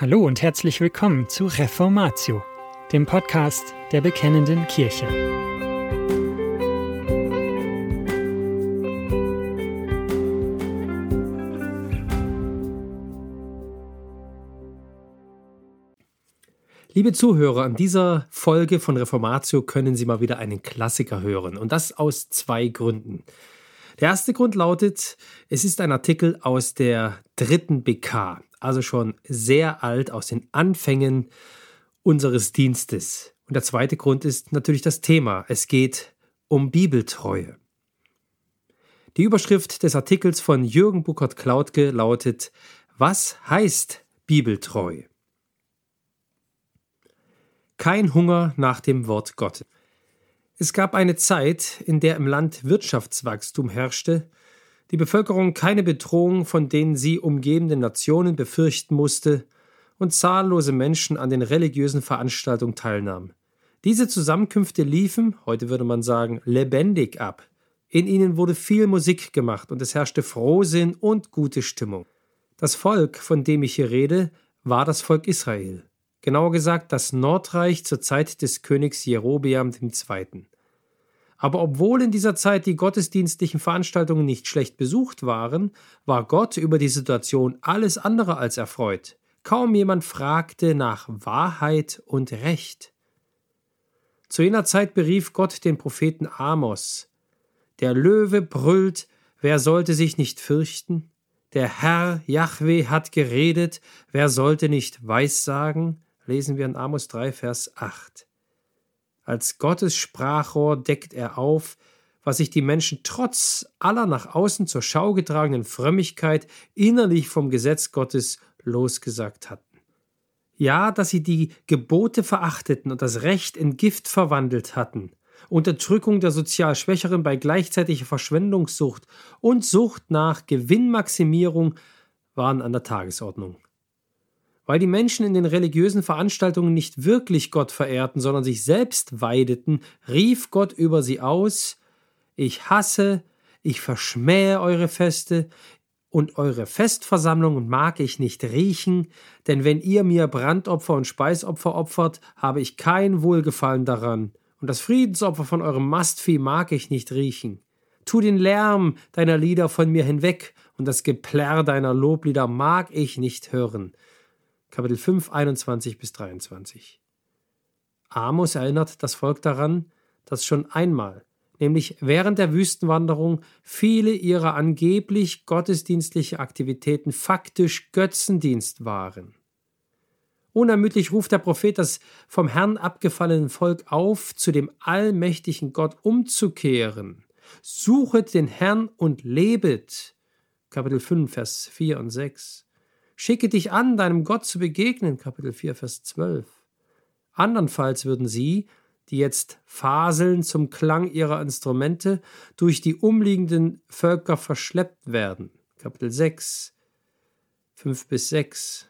Hallo und herzlich willkommen zu Reformatio, dem Podcast der Bekennenden Kirche. Liebe Zuhörer, an dieser Folge von Reformatio können Sie mal wieder einen Klassiker hören und das aus zwei Gründen. Der erste Grund lautet, es ist ein Artikel aus der dritten BK, also schon sehr alt, aus den Anfängen unseres Dienstes. Und der zweite Grund ist natürlich das Thema. Es geht um Bibeltreue. Die Überschrift des Artikels von Jürgen Buckert-Klautke lautet Was heißt Bibeltreu? Kein Hunger nach dem Wort Gottes. Es gab eine Zeit, in der im Land Wirtschaftswachstum herrschte, die Bevölkerung keine Bedrohung von den sie umgebenden Nationen befürchten musste und zahllose Menschen an den religiösen Veranstaltungen teilnahmen. Diese Zusammenkünfte liefen, heute würde man sagen, lebendig ab. In ihnen wurde viel Musik gemacht und es herrschte Frohsinn und gute Stimmung. Das Volk, von dem ich hier rede, war das Volk Israel. Genauer gesagt das Nordreich zur Zeit des Königs Jerobeam II. Aber obwohl in dieser Zeit die gottesdienstlichen Veranstaltungen nicht schlecht besucht waren, war Gott über die Situation alles andere als erfreut. Kaum jemand fragte nach Wahrheit und Recht. Zu jener Zeit berief Gott den Propheten Amos. Der Löwe brüllt, wer sollte sich nicht fürchten? Der Herr Jahwe hat geredet, wer sollte nicht Weissagen? Lesen wir in Amos 3, Vers 8. Als Gottes Sprachrohr deckt er auf, was sich die Menschen trotz aller nach außen zur Schau getragenen Frömmigkeit innerlich vom Gesetz Gottes losgesagt hatten. Ja, dass sie die Gebote verachteten und das Recht in Gift verwandelt hatten, Unterdrückung der sozial Schwächeren bei gleichzeitiger Verschwendungssucht und Sucht nach Gewinnmaximierung waren an der Tagesordnung. Weil die Menschen in den religiösen Veranstaltungen nicht wirklich Gott verehrten, sondern sich selbst weideten, rief Gott über sie aus Ich hasse, ich verschmähe eure Feste, und eure Festversammlungen mag ich nicht riechen, denn wenn ihr mir Brandopfer und Speisopfer opfert, habe ich kein Wohlgefallen daran, und das Friedensopfer von eurem Mastvieh mag ich nicht riechen. Tu den Lärm deiner Lieder von mir hinweg, und das Geplärr deiner Loblieder mag ich nicht hören. Kapitel 5, 21 bis 23. Amos erinnert das Volk daran, dass schon einmal, nämlich während der Wüstenwanderung, viele ihrer angeblich gottesdienstlichen Aktivitäten faktisch Götzendienst waren. Unermüdlich ruft der Prophet das vom Herrn abgefallene Volk auf, zu dem allmächtigen Gott umzukehren. Suchet den Herrn und lebet. Kapitel 5, Vers 4 und 6. Schicke dich an, deinem Gott zu begegnen, Kapitel 4, Vers 12. Andernfalls würden sie, die jetzt faseln zum Klang ihrer Instrumente, durch die umliegenden Völker verschleppt werden. Kapitel 6, 5 bis 6.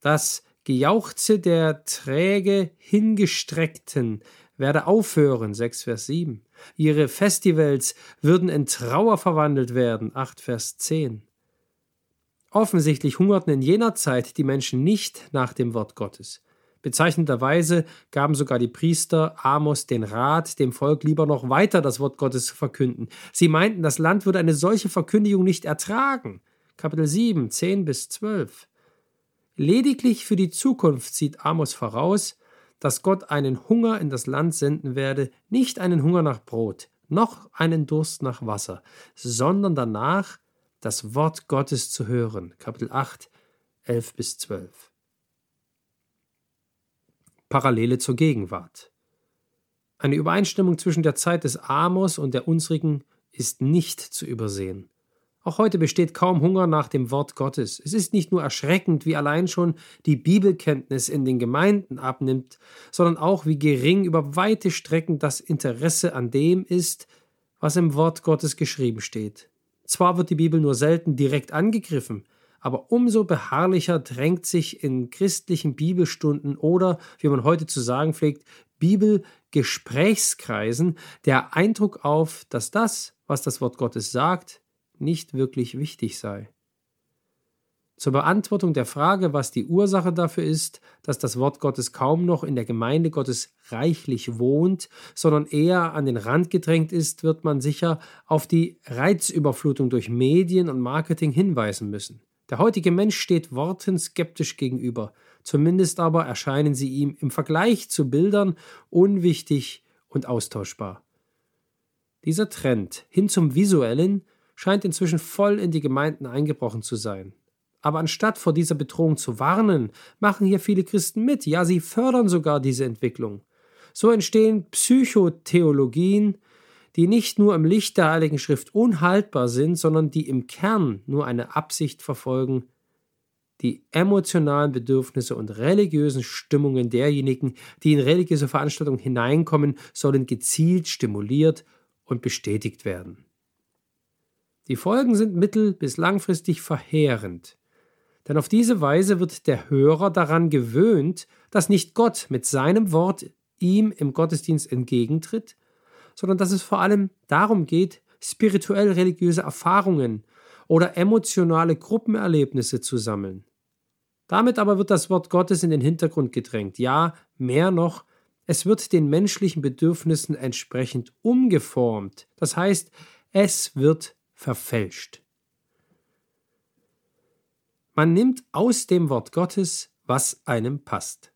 Das Gejauchze der träge Hingestreckten werde aufhören, 6 Vers 7. Ihre Festivals würden in Trauer verwandelt werden, 8 Vers 10. Offensichtlich hungerten in jener Zeit die Menschen nicht nach dem Wort Gottes. Bezeichnenderweise gaben sogar die Priester Amos den Rat, dem Volk lieber noch weiter das Wort Gottes zu verkünden. Sie meinten, das Land würde eine solche Verkündigung nicht ertragen. Kapitel 7, 10 bis 12. Lediglich für die Zukunft sieht Amos voraus, dass Gott einen Hunger in das Land senden werde, nicht einen Hunger nach Brot, noch einen Durst nach Wasser, sondern danach das Wort Gottes zu hören. Kapitel 8, 11 bis 12. Parallele zur Gegenwart. Eine Übereinstimmung zwischen der Zeit des Amos und der unsrigen ist nicht zu übersehen. Auch heute besteht kaum Hunger nach dem Wort Gottes. Es ist nicht nur erschreckend, wie allein schon die Bibelkenntnis in den Gemeinden abnimmt, sondern auch wie gering über weite Strecken das Interesse an dem ist, was im Wort Gottes geschrieben steht. Zwar wird die Bibel nur selten direkt angegriffen, aber umso beharrlicher drängt sich in christlichen Bibelstunden oder, wie man heute zu sagen pflegt, Bibelgesprächskreisen der Eindruck auf, dass das, was das Wort Gottes sagt, nicht wirklich wichtig sei. Zur Beantwortung der Frage, was die Ursache dafür ist, dass das Wort Gottes kaum noch in der Gemeinde Gottes reichlich wohnt, sondern eher an den Rand gedrängt ist, wird man sicher auf die Reizüberflutung durch Medien und Marketing hinweisen müssen. Der heutige Mensch steht Worten skeptisch gegenüber, zumindest aber erscheinen sie ihm im Vergleich zu Bildern unwichtig und austauschbar. Dieser Trend hin zum Visuellen scheint inzwischen voll in die Gemeinden eingebrochen zu sein. Aber anstatt vor dieser Bedrohung zu warnen, machen hier viele Christen mit, ja, sie fördern sogar diese Entwicklung. So entstehen Psychotheologien, die nicht nur im Licht der Heiligen Schrift unhaltbar sind, sondern die im Kern nur eine Absicht verfolgen, die emotionalen Bedürfnisse und religiösen Stimmungen derjenigen, die in religiöse Veranstaltungen hineinkommen, sollen gezielt stimuliert und bestätigt werden. Die Folgen sind mittel- bis langfristig verheerend. Denn auf diese Weise wird der Hörer daran gewöhnt, dass nicht Gott mit seinem Wort ihm im Gottesdienst entgegentritt, sondern dass es vor allem darum geht, spirituell religiöse Erfahrungen oder emotionale Gruppenerlebnisse zu sammeln. Damit aber wird das Wort Gottes in den Hintergrund gedrängt. Ja, mehr noch, es wird den menschlichen Bedürfnissen entsprechend umgeformt. Das heißt, es wird verfälscht. Man nimmt aus dem Wort Gottes, was einem passt.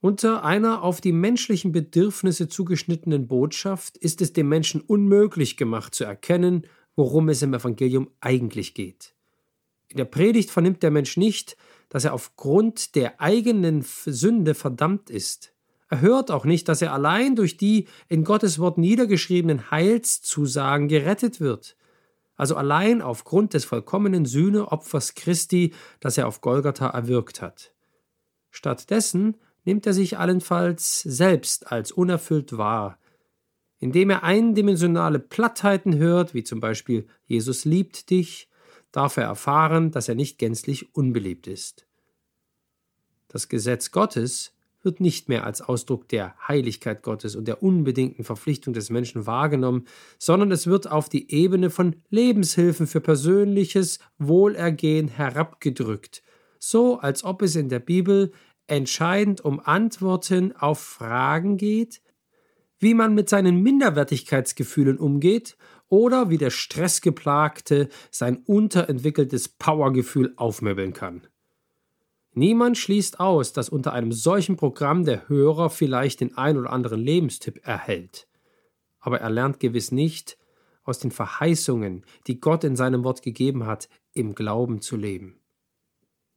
Unter einer auf die menschlichen Bedürfnisse zugeschnittenen Botschaft ist es dem Menschen unmöglich gemacht zu erkennen, worum es im Evangelium eigentlich geht. In der Predigt vernimmt der Mensch nicht, dass er aufgrund der eigenen Sünde verdammt ist. Er hört auch nicht, dass er allein durch die in Gottes Wort niedergeschriebenen Heilszusagen gerettet wird also allein aufgrund des vollkommenen Sühneopfers Christi, das er auf Golgatha erwirkt hat. Stattdessen nimmt er sich allenfalls selbst als unerfüllt wahr, indem er eindimensionale Plattheiten hört, wie zum Beispiel Jesus liebt dich, darf er erfahren, dass er nicht gänzlich unbeliebt ist. Das Gesetz Gottes wird nicht mehr als Ausdruck der Heiligkeit Gottes und der unbedingten Verpflichtung des Menschen wahrgenommen, sondern es wird auf die Ebene von Lebenshilfen für persönliches Wohlergehen herabgedrückt, so als ob es in der Bibel entscheidend um Antworten auf Fragen geht, wie man mit seinen Minderwertigkeitsgefühlen umgeht oder wie der Stressgeplagte sein unterentwickeltes Powergefühl aufmöbeln kann. Niemand schließt aus, dass unter einem solchen Programm der Hörer vielleicht den ein oder anderen Lebenstipp erhält. Aber er lernt gewiss nicht, aus den Verheißungen, die Gott in seinem Wort gegeben hat, im Glauben zu leben.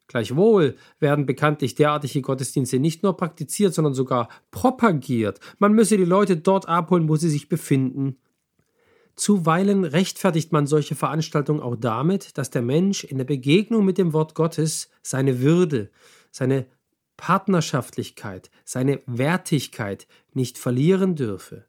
Gleichwohl werden bekanntlich derartige Gottesdienste nicht nur praktiziert, sondern sogar propagiert. Man müsse die Leute dort abholen, wo sie sich befinden, Zuweilen rechtfertigt man solche Veranstaltungen auch damit, dass der Mensch in der Begegnung mit dem Wort Gottes seine Würde, seine Partnerschaftlichkeit, seine Wertigkeit nicht verlieren dürfe.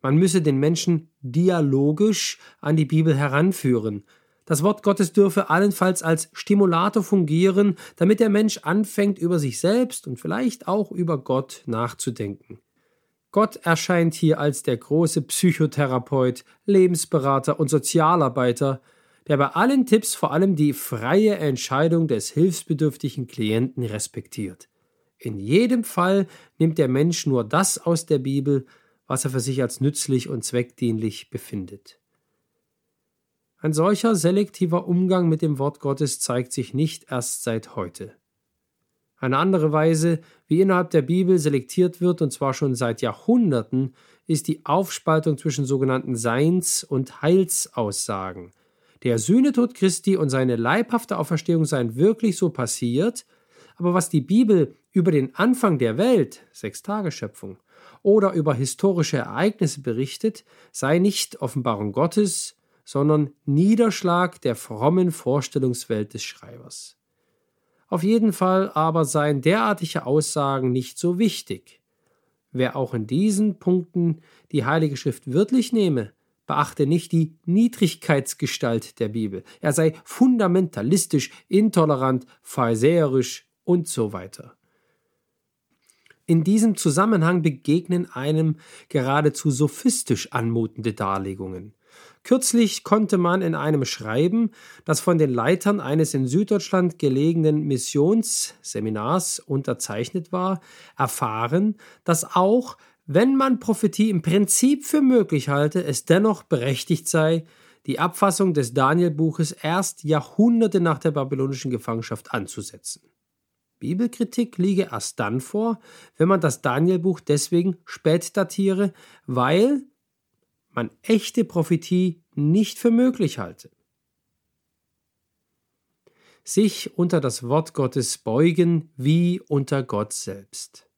Man müsse den Menschen dialogisch an die Bibel heranführen. Das Wort Gottes dürfe allenfalls als Stimulator fungieren, damit der Mensch anfängt, über sich selbst und vielleicht auch über Gott nachzudenken. Gott erscheint hier als der große Psychotherapeut, Lebensberater und Sozialarbeiter, der bei allen Tipps vor allem die freie Entscheidung des hilfsbedürftigen Klienten respektiert. In jedem Fall nimmt der Mensch nur das aus der Bibel, was er für sich als nützlich und zweckdienlich befindet. Ein solcher selektiver Umgang mit dem Wort Gottes zeigt sich nicht erst seit heute. Eine andere Weise, wie innerhalb der Bibel selektiert wird, und zwar schon seit Jahrhunderten, ist die Aufspaltung zwischen sogenannten Seins- und Heilsaussagen. Der Sühnetod Christi und seine leibhafte Auferstehung seien wirklich so passiert, aber was die Bibel über den Anfang der Welt, Sechstageschöpfung, oder über historische Ereignisse berichtet, sei nicht Offenbarung Gottes, sondern Niederschlag der frommen Vorstellungswelt des Schreibers. Auf jeden Fall aber seien derartige Aussagen nicht so wichtig. Wer auch in diesen Punkten die Heilige Schrift wörtlich nehme, beachte nicht die Niedrigkeitsgestalt der Bibel. Er sei fundamentalistisch, intolerant, pharisäerisch und so weiter. In diesem Zusammenhang begegnen einem geradezu sophistisch anmutende Darlegungen. Kürzlich konnte man in einem Schreiben, das von den Leitern eines in Süddeutschland gelegenen Missionsseminars unterzeichnet war, erfahren, dass auch, wenn man Prophetie im Prinzip für möglich halte, es dennoch berechtigt sei, die Abfassung des Danielbuches erst Jahrhunderte nach der babylonischen Gefangenschaft anzusetzen. Bibelkritik liege erst dann vor, wenn man das Danielbuch deswegen spät datiere, weil man echte Prophetie nicht für möglich halte. Sich unter das Wort Gottes beugen wie unter Gott selbst.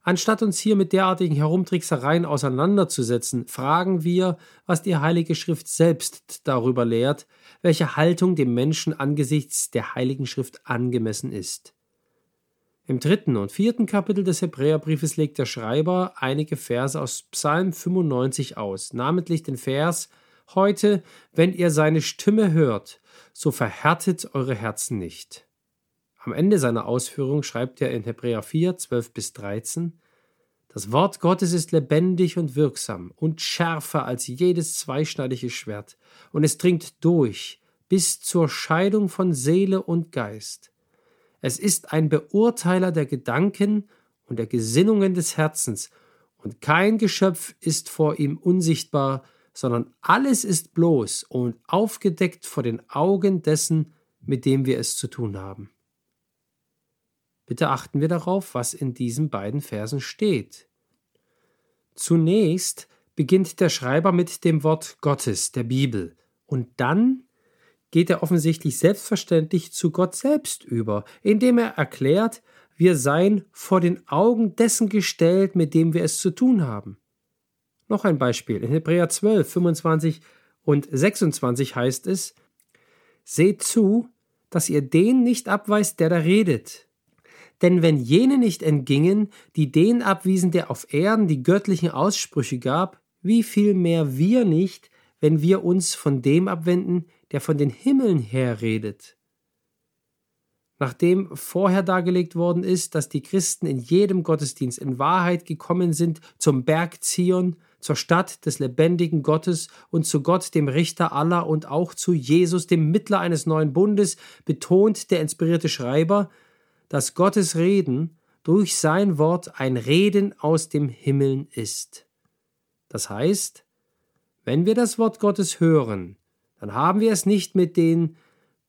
Anstatt uns hier mit derartigen Herumtricksereien auseinanderzusetzen, fragen wir, was die Heilige Schrift selbst darüber lehrt, welche Haltung dem Menschen angesichts der Heiligen Schrift angemessen ist. Im dritten und vierten Kapitel des Hebräerbriefes legt der Schreiber einige Verse aus Psalm 95 aus, namentlich den Vers Heute, wenn ihr seine Stimme hört, so verhärtet eure Herzen nicht. Am Ende seiner Ausführung schreibt er in Hebräer 4, 12 bis 13, Das Wort Gottes ist lebendig und wirksam und schärfer als jedes zweischneidige Schwert, und es dringt durch bis zur Scheidung von Seele und Geist. Es ist ein Beurteiler der Gedanken und der Gesinnungen des Herzens, und kein Geschöpf ist vor ihm unsichtbar, sondern alles ist bloß und aufgedeckt vor den Augen dessen, mit dem wir es zu tun haben. Bitte achten wir darauf, was in diesen beiden Versen steht. Zunächst beginnt der Schreiber mit dem Wort Gottes, der Bibel, und dann geht er offensichtlich selbstverständlich zu Gott selbst über, indem er erklärt, wir seien vor den Augen dessen gestellt, mit dem wir es zu tun haben. Noch ein Beispiel. In Hebräer 12, 25 und 26 heißt es, Seht zu, dass ihr den nicht abweist, der da redet. Denn wenn jene nicht entgingen, die den abwiesen, der auf Erden die göttlichen Aussprüche gab, wie viel mehr wir nicht, wenn wir uns von dem abwenden, der von den Himmeln her redet. Nachdem vorher dargelegt worden ist, dass die Christen in jedem Gottesdienst in Wahrheit gekommen sind zum Berg Zion, zur Stadt des lebendigen Gottes und zu Gott, dem Richter aller und auch zu Jesus, dem Mittler eines neuen Bundes, betont der inspirierte Schreiber, dass Gottes Reden durch sein Wort ein Reden aus dem Himmeln ist. Das heißt, wenn wir das Wort Gottes hören, dann haben wir es nicht mit den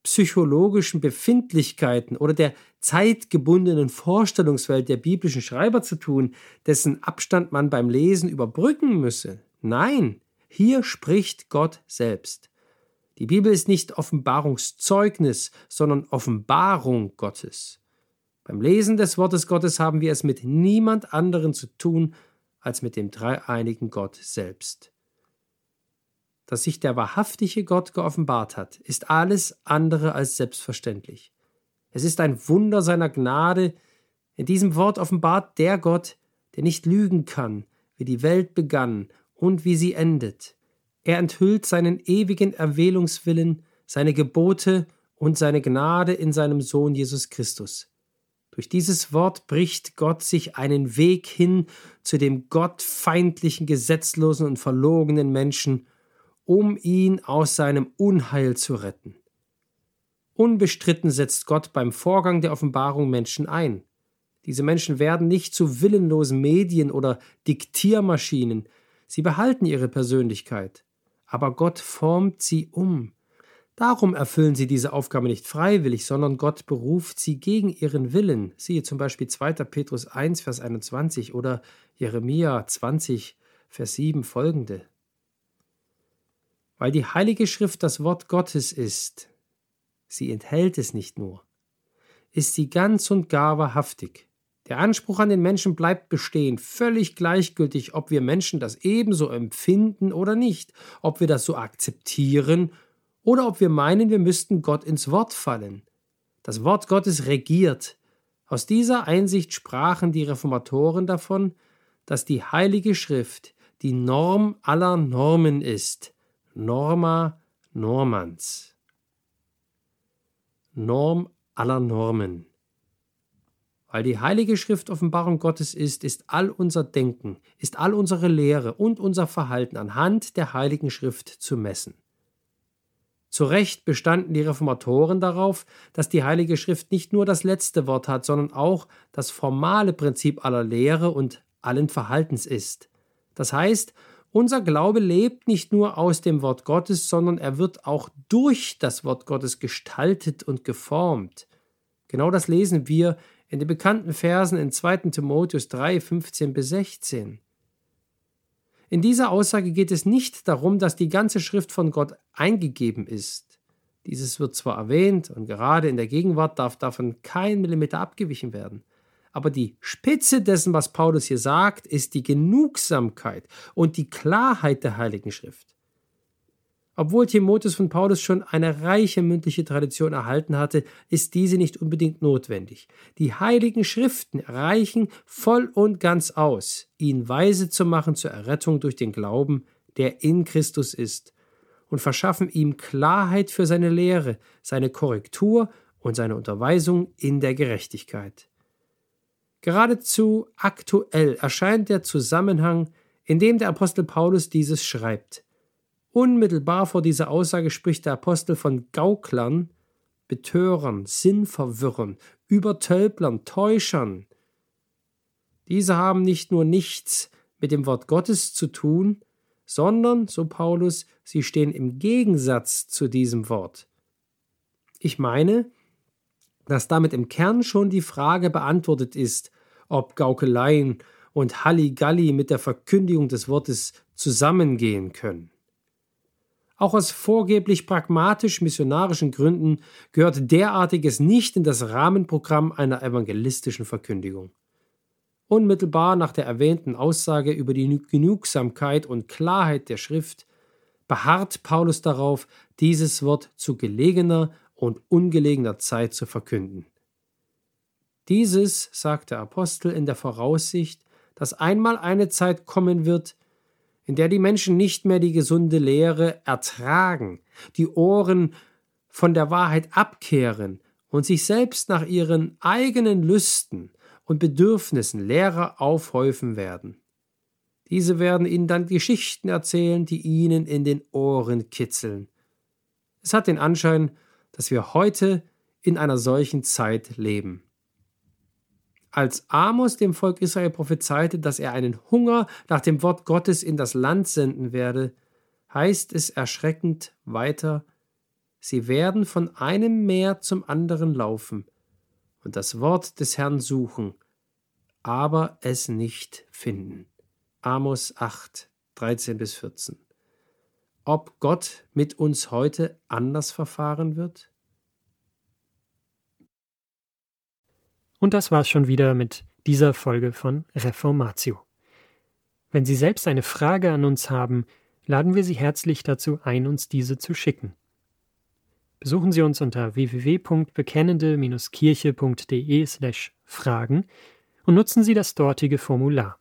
psychologischen Befindlichkeiten oder der zeitgebundenen Vorstellungswelt der biblischen Schreiber zu tun, dessen Abstand man beim Lesen überbrücken müsse. Nein, hier spricht Gott selbst. Die Bibel ist nicht Offenbarungszeugnis, sondern Offenbarung Gottes. Beim Lesen des Wortes Gottes haben wir es mit niemand anderen zu tun als mit dem dreieinigen Gott selbst. Dass sich der wahrhaftige Gott geoffenbart hat, ist alles andere als selbstverständlich. Es ist ein Wunder seiner Gnade. In diesem Wort offenbart der Gott, der nicht lügen kann, wie die Welt begann und wie sie endet. Er enthüllt seinen ewigen Erwählungswillen, seine Gebote und seine Gnade in seinem Sohn Jesus Christus. Durch dieses Wort bricht Gott sich einen Weg hin zu dem gottfeindlichen, gesetzlosen und verlogenen Menschen, um ihn aus seinem Unheil zu retten. Unbestritten setzt Gott beim Vorgang der Offenbarung Menschen ein. Diese Menschen werden nicht zu willenlosen Medien oder Diktiermaschinen, sie behalten ihre Persönlichkeit, aber Gott formt sie um, Darum erfüllen sie diese Aufgabe nicht freiwillig, sondern Gott beruft sie gegen ihren Willen. Siehe zum Beispiel 2. Petrus 1, Vers 21 oder Jeremia 20, Vers 7 folgende. Weil die Heilige Schrift das Wort Gottes ist, sie enthält es nicht nur, ist sie ganz und gar wahrhaftig. Der Anspruch an den Menschen bleibt bestehen, völlig gleichgültig, ob wir Menschen das ebenso empfinden oder nicht, ob wir das so akzeptieren oder ob wir meinen, wir müssten Gott ins Wort fallen. Das Wort Gottes regiert. Aus dieser Einsicht sprachen die Reformatoren davon, dass die Heilige Schrift die Norm aller Normen ist. Norma normans. Norm aller Normen. Weil die Heilige Schrift Offenbarung Gottes ist, ist all unser Denken, ist all unsere Lehre und unser Verhalten anhand der Heiligen Schrift zu messen. Zu Recht bestanden die Reformatoren darauf, dass die Heilige Schrift nicht nur das letzte Wort hat, sondern auch das formale Prinzip aller Lehre und allen Verhaltens ist. Das heißt, unser Glaube lebt nicht nur aus dem Wort Gottes, sondern er wird auch durch das Wort Gottes gestaltet und geformt. Genau das lesen wir in den bekannten Versen in 2. Timotheus 3, 15 bis 16. In dieser Aussage geht es nicht darum, dass die ganze Schrift von Gott eingegeben ist. Dieses wird zwar erwähnt und gerade in der Gegenwart darf davon kein Millimeter abgewichen werden. Aber die Spitze dessen, was Paulus hier sagt, ist die Genugsamkeit und die Klarheit der Heiligen Schrift. Obwohl Timotheus von Paulus schon eine reiche mündliche Tradition erhalten hatte, ist diese nicht unbedingt notwendig. Die heiligen Schriften reichen voll und ganz aus, ihn weise zu machen zur Errettung durch den Glauben, der in Christus ist, und verschaffen ihm Klarheit für seine Lehre, seine Korrektur und seine Unterweisung in der Gerechtigkeit. Geradezu aktuell erscheint der Zusammenhang, in dem der Apostel Paulus dieses schreibt. Unmittelbar vor dieser Aussage spricht der Apostel von Gauklern, Betörern, Sinnverwirrern, Übertölplern, Täuschern. Diese haben nicht nur nichts mit dem Wort Gottes zu tun, sondern, so Paulus, sie stehen im Gegensatz zu diesem Wort. Ich meine, dass damit im Kern schon die Frage beantwortet ist, ob Gaukeleien und Halligalli mit der Verkündigung des Wortes zusammengehen können. Auch aus vorgeblich pragmatisch-missionarischen Gründen gehört derartiges nicht in das Rahmenprogramm einer evangelistischen Verkündigung. Unmittelbar nach der erwähnten Aussage über die Genugsamkeit und Klarheit der Schrift beharrt Paulus darauf, dieses Wort zu gelegener und ungelegener Zeit zu verkünden. Dieses sagt der Apostel in der Voraussicht, dass einmal eine Zeit kommen wird, in der die Menschen nicht mehr die gesunde Lehre ertragen, die Ohren von der Wahrheit abkehren und sich selbst nach ihren eigenen Lüsten und Bedürfnissen Lehrer aufhäufen werden. Diese werden ihnen dann Geschichten erzählen, die ihnen in den Ohren kitzeln. Es hat den Anschein, dass wir heute in einer solchen Zeit leben. Als Amos dem Volk Israel prophezeite, dass er einen Hunger nach dem Wort Gottes in das Land senden werde, heißt es erschreckend weiter, sie werden von einem Meer zum anderen laufen und das Wort des Herrn suchen, aber es nicht finden. Amos 8, 13 bis 14. Ob Gott mit uns heute anders verfahren wird? Und das war's schon wieder mit dieser Folge von Reformatio. Wenn Sie selbst eine Frage an uns haben, laden wir Sie herzlich dazu ein, uns diese zu schicken. Besuchen Sie uns unter www.bekennende-kirche.de/fragen und nutzen Sie das dortige Formular.